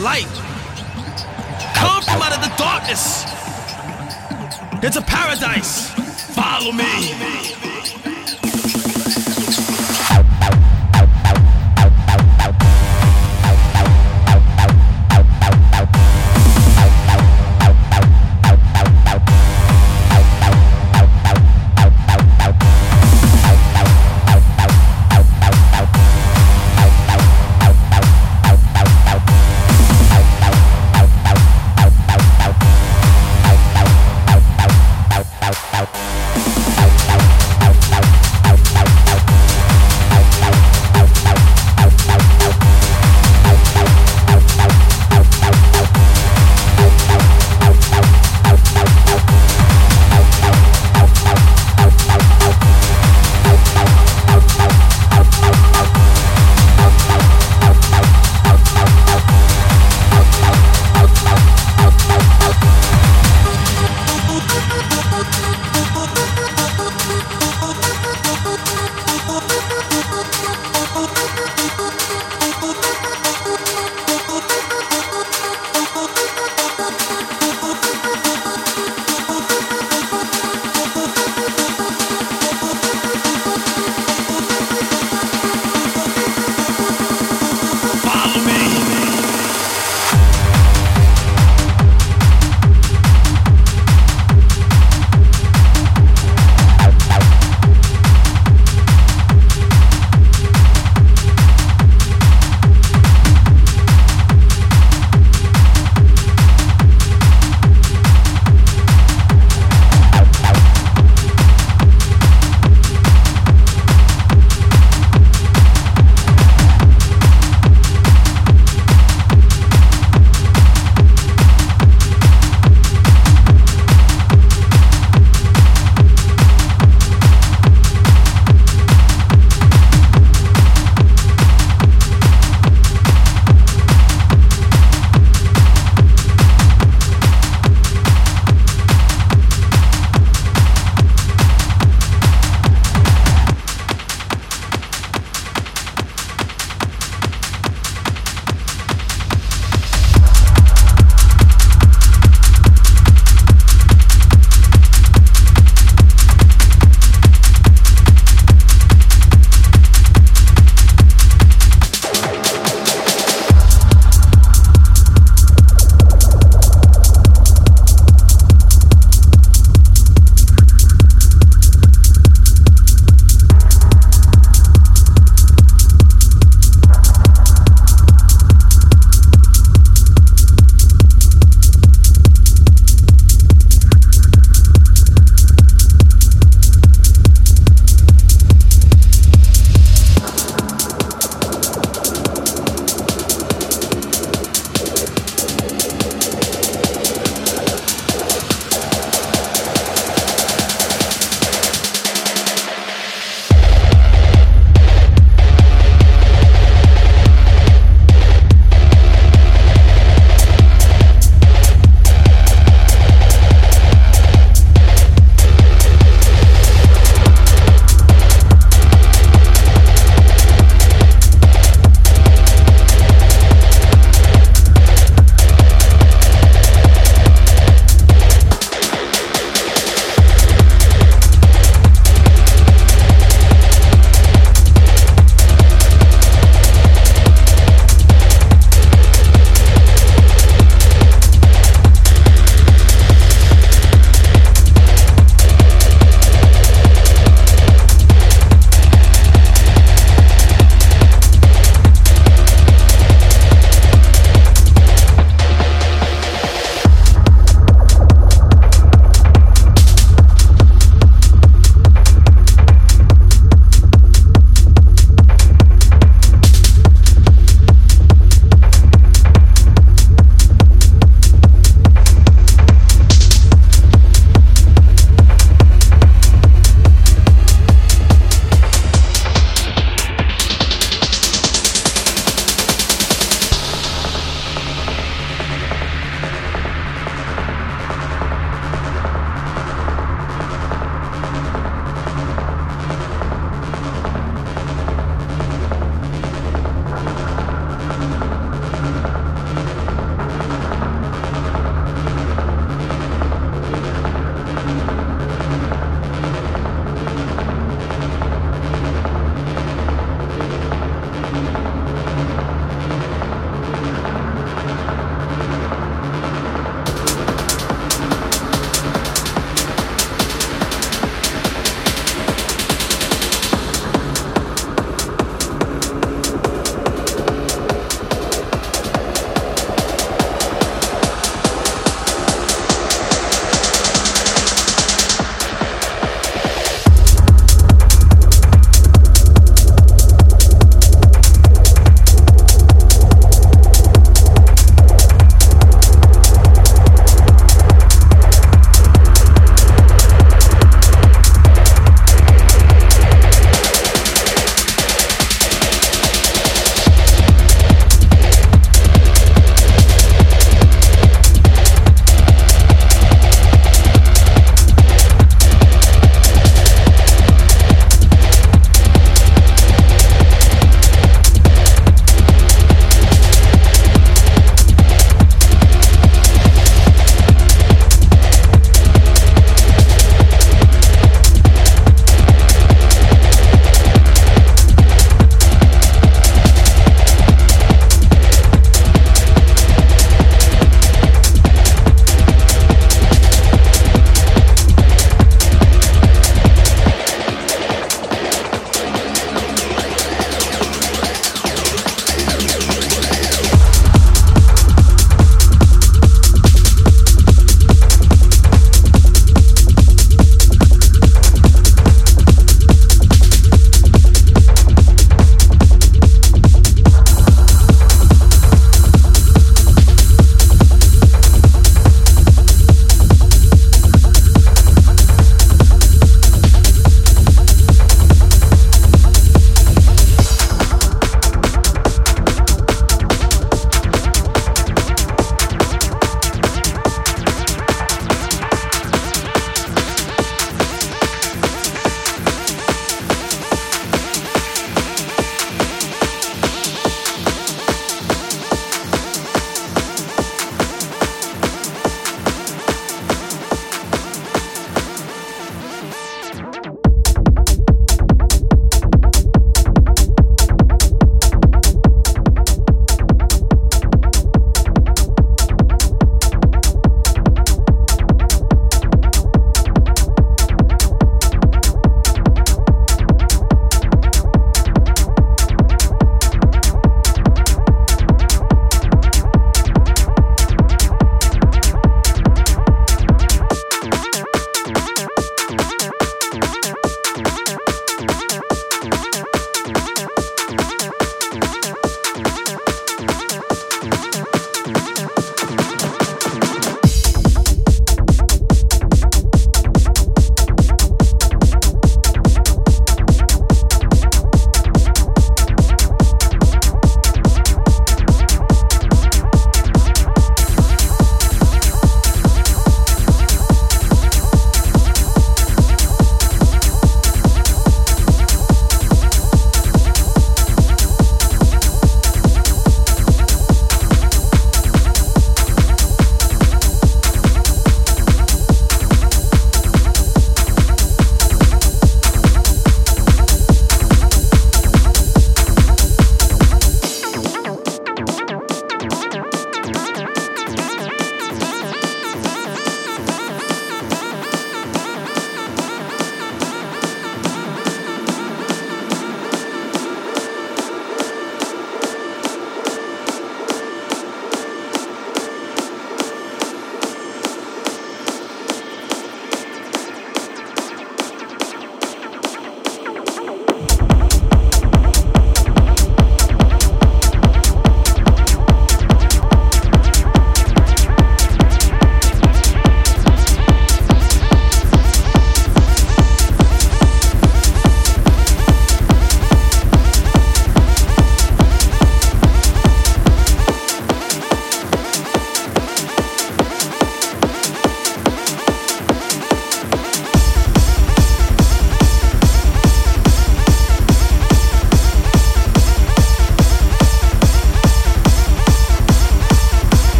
light. Come from out of the darkness. It's a paradise. Follow me.